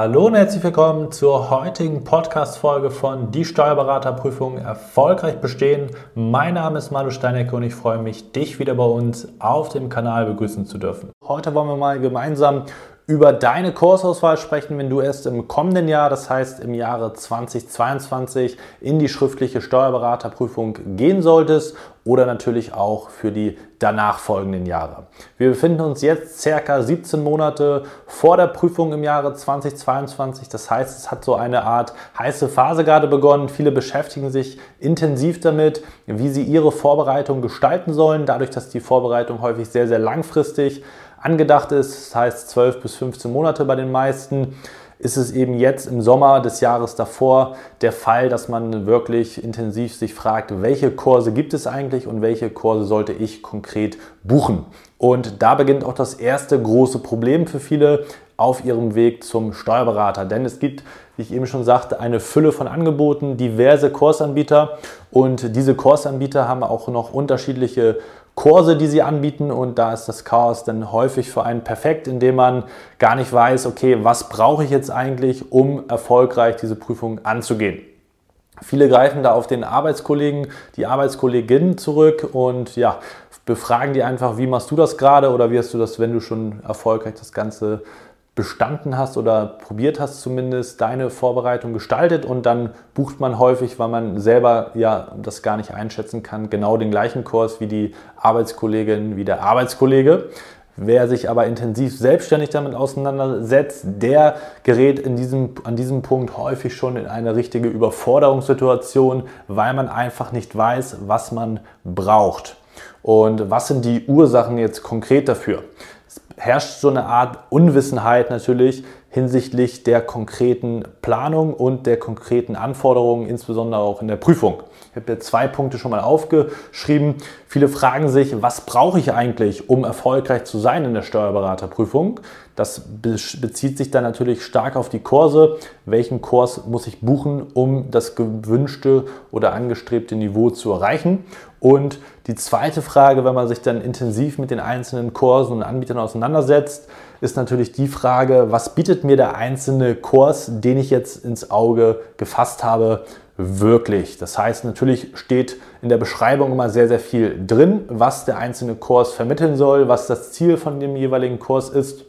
Hallo und herzlich willkommen zur heutigen Podcast-Folge von Die Steuerberaterprüfung erfolgreich bestehen. Mein Name ist Manu Steinecke und ich freue mich, dich wieder bei uns auf dem Kanal begrüßen zu dürfen. Heute wollen wir mal gemeinsam über deine Kursauswahl sprechen, wenn du erst im kommenden Jahr, das heißt im Jahre 2022, in die schriftliche Steuerberaterprüfung gehen solltest oder natürlich auch für die danach folgenden Jahre. Wir befinden uns jetzt circa 17 Monate vor der Prüfung im Jahre 2022. Das heißt, es hat so eine Art heiße Phase gerade begonnen. Viele beschäftigen sich intensiv damit, wie sie ihre Vorbereitung gestalten sollen, dadurch, dass die Vorbereitung häufig sehr, sehr langfristig angedacht ist, das heißt 12 bis 15 Monate bei den meisten, ist es eben jetzt im Sommer des Jahres davor der Fall, dass man wirklich intensiv sich fragt, welche Kurse gibt es eigentlich und welche Kurse sollte ich konkret buchen. Und da beginnt auch das erste große Problem für viele auf ihrem Weg zum Steuerberater. Denn es gibt, wie ich eben schon sagte, eine Fülle von Angeboten, diverse Kursanbieter und diese Kursanbieter haben auch noch unterschiedliche Kurse, die sie anbieten und da ist das Chaos dann häufig für einen perfekt, indem man gar nicht weiß, okay, was brauche ich jetzt eigentlich, um erfolgreich diese Prüfung anzugehen. Viele greifen da auf den Arbeitskollegen, die Arbeitskollegin zurück und ja, befragen die einfach, wie machst du das gerade oder wie hast du das, wenn du schon erfolgreich das Ganze bestanden hast oder probiert hast zumindest, deine Vorbereitung gestaltet und dann bucht man häufig, weil man selber ja das gar nicht einschätzen kann, genau den gleichen Kurs wie die Arbeitskollegin, wie der Arbeitskollege. Wer sich aber intensiv selbstständig damit auseinandersetzt, der gerät in diesem, an diesem Punkt häufig schon in eine richtige Überforderungssituation, weil man einfach nicht weiß, was man braucht. Und was sind die Ursachen jetzt konkret dafür? Herrscht so eine Art Unwissenheit natürlich hinsichtlich der konkreten Planung und der konkreten Anforderungen, insbesondere auch in der Prüfung. Ich habe hier zwei Punkte schon mal aufgeschrieben. Viele fragen sich, was brauche ich eigentlich, um erfolgreich zu sein in der Steuerberaterprüfung? Das bezieht sich dann natürlich stark auf die Kurse. Welchen Kurs muss ich buchen, um das gewünschte oder angestrebte Niveau zu erreichen? Und die zweite Frage, wenn man sich dann intensiv mit den einzelnen Kursen und Anbietern auseinandersetzt, ist natürlich die Frage, was bietet mir der einzelne Kurs, den ich jetzt ins Auge gefasst habe, wirklich. Das heißt, natürlich steht in der Beschreibung immer sehr, sehr viel drin, was der einzelne Kurs vermitteln soll, was das Ziel von dem jeweiligen Kurs ist.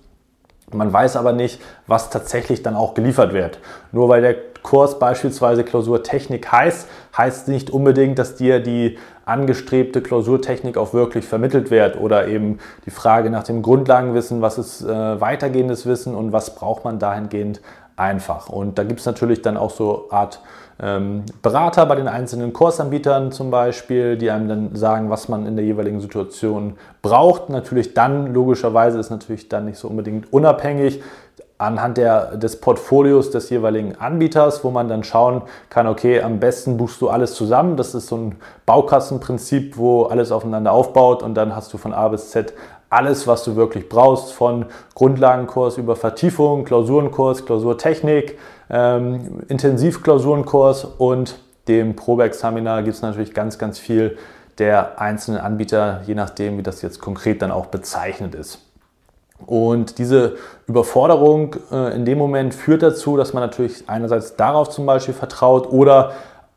Man weiß aber nicht, was tatsächlich dann auch geliefert wird. Nur weil der Kurs beispielsweise Klausurtechnik heißt, heißt nicht unbedingt, dass dir die angestrebte Klausurtechnik auch wirklich vermittelt wird oder eben die Frage nach dem Grundlagenwissen, was ist äh, weitergehendes Wissen und was braucht man dahingehend einfach. Und da gibt es natürlich dann auch so Art ähm, Berater bei den einzelnen Kursanbietern zum Beispiel, die einem dann sagen, was man in der jeweiligen Situation braucht. Natürlich dann, logischerweise ist natürlich dann nicht so unbedingt unabhängig anhand der, des Portfolios des jeweiligen Anbieters, wo man dann schauen kann, okay, am besten buchst du alles zusammen. Das ist so ein Baukastenprinzip, wo alles aufeinander aufbaut und dann hast du von A bis Z alles, was du wirklich brauchst, von Grundlagenkurs über Vertiefung, Klausurenkurs, Klausurtechnik, ähm, Intensivklausurenkurs und dem Probeexaminar gibt es natürlich ganz, ganz viel der einzelnen Anbieter, je nachdem, wie das jetzt konkret dann auch bezeichnet ist. Und diese Überforderung äh, in dem Moment führt dazu, dass man natürlich einerseits darauf zum Beispiel vertraut oder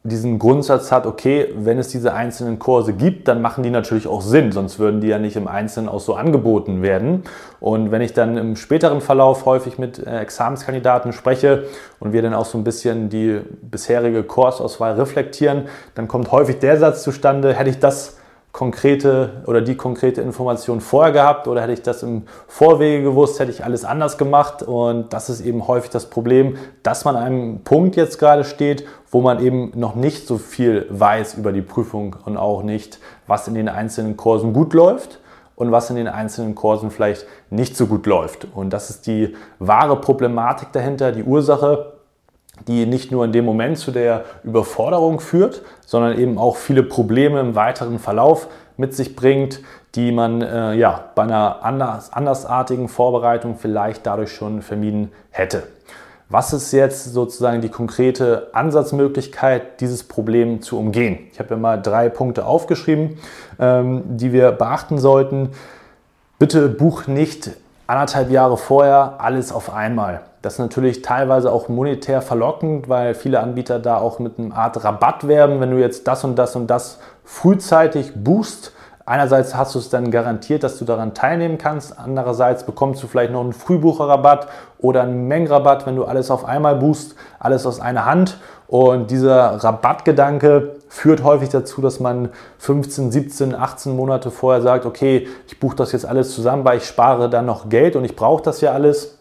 diesen Grundsatz hat, okay, wenn es diese einzelnen Kurse gibt, dann machen die natürlich auch Sinn, sonst würden die ja nicht im Einzelnen auch so angeboten werden. Und wenn ich dann im späteren Verlauf häufig mit äh, Examenskandidaten spreche und wir dann auch so ein bisschen die bisherige Kursauswahl reflektieren, dann kommt häufig der Satz zustande, hätte ich das konkrete oder die konkrete Information vorher gehabt oder hätte ich das im Vorwege gewusst, hätte ich alles anders gemacht. Und das ist eben häufig das Problem, dass man an einem Punkt jetzt gerade steht, wo man eben noch nicht so viel weiß über die Prüfung und auch nicht, was in den einzelnen Kursen gut läuft und was in den einzelnen Kursen vielleicht nicht so gut läuft. Und das ist die wahre Problematik dahinter, die Ursache, die nicht nur in dem Moment zu der Überforderung führt, sondern eben auch viele Probleme im weiteren Verlauf mit sich bringt, die man äh, ja, bei einer anders, andersartigen Vorbereitung vielleicht dadurch schon vermieden hätte. Was ist jetzt sozusagen die konkrete Ansatzmöglichkeit, dieses Problem zu umgehen? Ich habe ja mal drei Punkte aufgeschrieben, ähm, die wir beachten sollten. Bitte buch nicht anderthalb Jahre vorher alles auf einmal. Das ist natürlich teilweise auch monetär verlockend, weil viele Anbieter da auch mit einer Art Rabatt werben, wenn du jetzt das und das und das frühzeitig buchst. Einerseits hast du es dann garantiert, dass du daran teilnehmen kannst. Andererseits bekommst du vielleicht noch einen Frühbucherrabatt oder einen Mengenrabatt, wenn du alles auf einmal buchst, alles aus einer Hand. Und dieser Rabattgedanke führt häufig dazu, dass man 15, 17, 18 Monate vorher sagt, okay, ich buche das jetzt alles zusammen, weil ich spare dann noch Geld und ich brauche das ja alles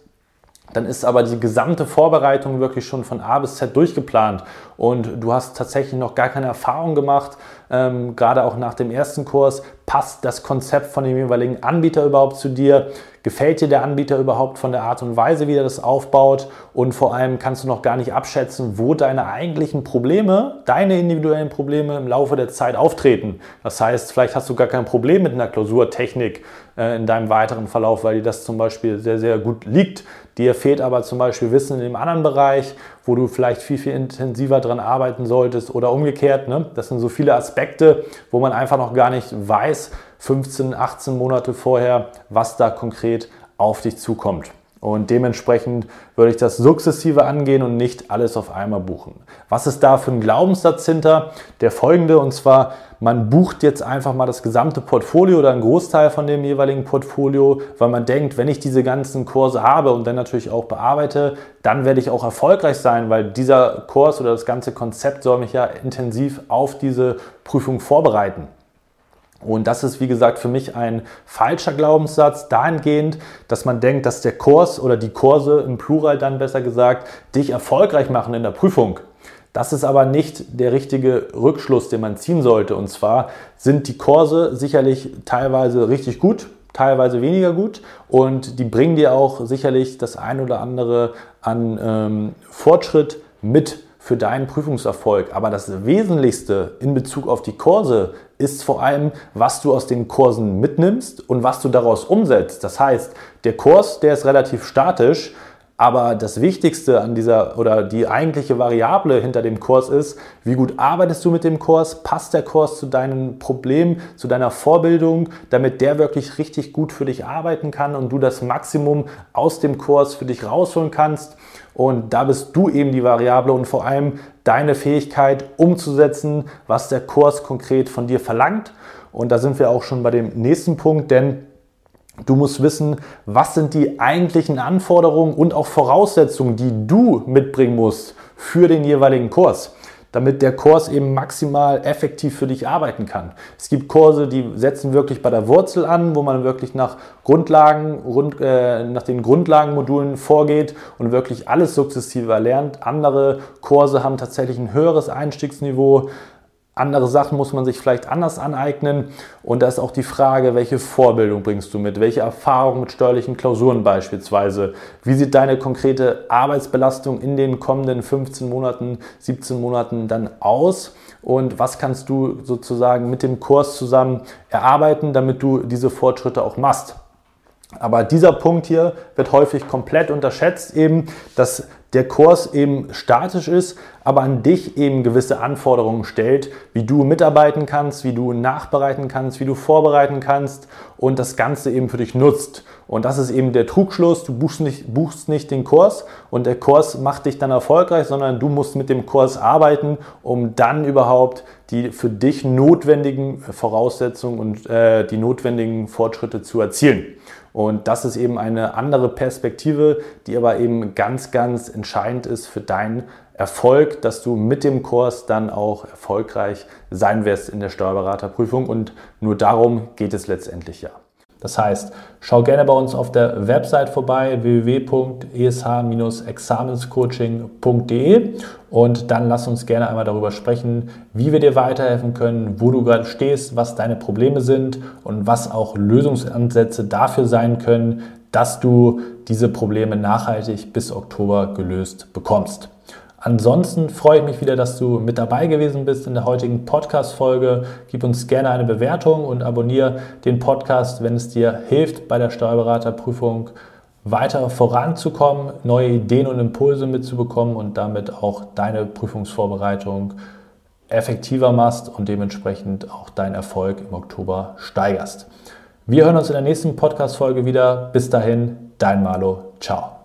dann ist aber die gesamte Vorbereitung wirklich schon von A bis Z durchgeplant und du hast tatsächlich noch gar keine Erfahrung gemacht, ähm, gerade auch nach dem ersten Kurs, passt das Konzept von dem jeweiligen Anbieter überhaupt zu dir? Gefällt dir der Anbieter überhaupt von der Art und Weise, wie er das aufbaut? Und vor allem kannst du noch gar nicht abschätzen, wo deine eigentlichen Probleme, deine individuellen Probleme im Laufe der Zeit auftreten. Das heißt, vielleicht hast du gar kein Problem mit einer Klausurtechnik äh, in deinem weiteren Verlauf, weil dir das zum Beispiel sehr, sehr gut liegt. Dir fehlt aber zum Beispiel Wissen in dem anderen Bereich, wo du vielleicht viel, viel intensiver dran arbeiten solltest oder umgekehrt. Ne? Das sind so viele Aspekte, wo man einfach noch gar nicht weiß, 15, 18 Monate vorher, was da konkret auf dich zukommt. Und dementsprechend würde ich das sukzessive angehen und nicht alles auf einmal buchen. Was ist da für ein Glaubenssatz hinter? Der folgende, und zwar, man bucht jetzt einfach mal das gesamte Portfolio oder einen Großteil von dem jeweiligen Portfolio, weil man denkt, wenn ich diese ganzen Kurse habe und dann natürlich auch bearbeite, dann werde ich auch erfolgreich sein, weil dieser Kurs oder das ganze Konzept soll mich ja intensiv auf diese Prüfung vorbereiten. Und das ist, wie gesagt, für mich ein falscher Glaubenssatz dahingehend, dass man denkt, dass der Kurs oder die Kurse im Plural dann besser gesagt dich erfolgreich machen in der Prüfung. Das ist aber nicht der richtige Rückschluss, den man ziehen sollte. Und zwar sind die Kurse sicherlich teilweise richtig gut, teilweise weniger gut und die bringen dir auch sicherlich das ein oder andere an ähm, Fortschritt mit für deinen Prüfungserfolg. Aber das Wesentlichste in Bezug auf die Kurse ist vor allem, was du aus den Kursen mitnimmst und was du daraus umsetzt. Das heißt, der Kurs, der ist relativ statisch, aber das Wichtigste an dieser oder die eigentliche Variable hinter dem Kurs ist, wie gut arbeitest du mit dem Kurs? Passt der Kurs zu deinen Problemen, zu deiner Vorbildung, damit der wirklich richtig gut für dich arbeiten kann und du das Maximum aus dem Kurs für dich rausholen kannst? Und da bist du eben die Variable und vor allem deine Fähigkeit umzusetzen, was der Kurs konkret von dir verlangt. Und da sind wir auch schon bei dem nächsten Punkt, denn Du musst wissen, was sind die eigentlichen Anforderungen und auch Voraussetzungen, die du mitbringen musst für den jeweiligen Kurs, damit der Kurs eben maximal effektiv für dich arbeiten kann. Es gibt Kurse, die setzen wirklich bei der Wurzel an, wo man wirklich nach Grundlagen, rund, äh, nach den Grundlagenmodulen vorgeht und wirklich alles sukzessive erlernt. Andere Kurse haben tatsächlich ein höheres Einstiegsniveau. Andere Sachen muss man sich vielleicht anders aneignen. Und da ist auch die Frage, welche Vorbildung bringst du mit? Welche Erfahrung mit steuerlichen Klausuren beispielsweise? Wie sieht deine konkrete Arbeitsbelastung in den kommenden 15 Monaten, 17 Monaten dann aus? Und was kannst du sozusagen mit dem Kurs zusammen erarbeiten, damit du diese Fortschritte auch machst? Aber dieser Punkt hier wird häufig komplett unterschätzt, eben, dass der Kurs eben statisch ist, aber an dich eben gewisse Anforderungen stellt, wie du mitarbeiten kannst, wie du nachbereiten kannst, wie du vorbereiten kannst und das Ganze eben für dich nutzt. Und das ist eben der Trugschluss. Du buchst nicht, buchst nicht den Kurs und der Kurs macht dich dann erfolgreich, sondern du musst mit dem Kurs arbeiten, um dann überhaupt die für dich notwendigen Voraussetzungen und äh, die notwendigen Fortschritte zu erzielen. Und das ist eben eine andere Perspektive, die aber eben ganz, ganz entscheidend ist für deinen Erfolg, dass du mit dem Kurs dann auch erfolgreich sein wirst in der Steuerberaterprüfung. Und nur darum geht es letztendlich ja. Das heißt, schau gerne bei uns auf der Website vorbei www.esh-examenscoaching.de und dann lass uns gerne einmal darüber sprechen, wie wir dir weiterhelfen können, wo du gerade stehst, was deine Probleme sind und was auch Lösungsansätze dafür sein können, dass du diese Probleme nachhaltig bis Oktober gelöst bekommst. Ansonsten freue ich mich wieder, dass du mit dabei gewesen bist in der heutigen Podcast-Folge. Gib uns gerne eine Bewertung und abonniere den Podcast, wenn es dir hilft, bei der Steuerberaterprüfung weiter voranzukommen, neue Ideen und Impulse mitzubekommen und damit auch deine Prüfungsvorbereitung effektiver machst und dementsprechend auch deinen Erfolg im Oktober steigerst. Wir hören uns in der nächsten Podcast-Folge wieder. Bis dahin, dein Malo. Ciao.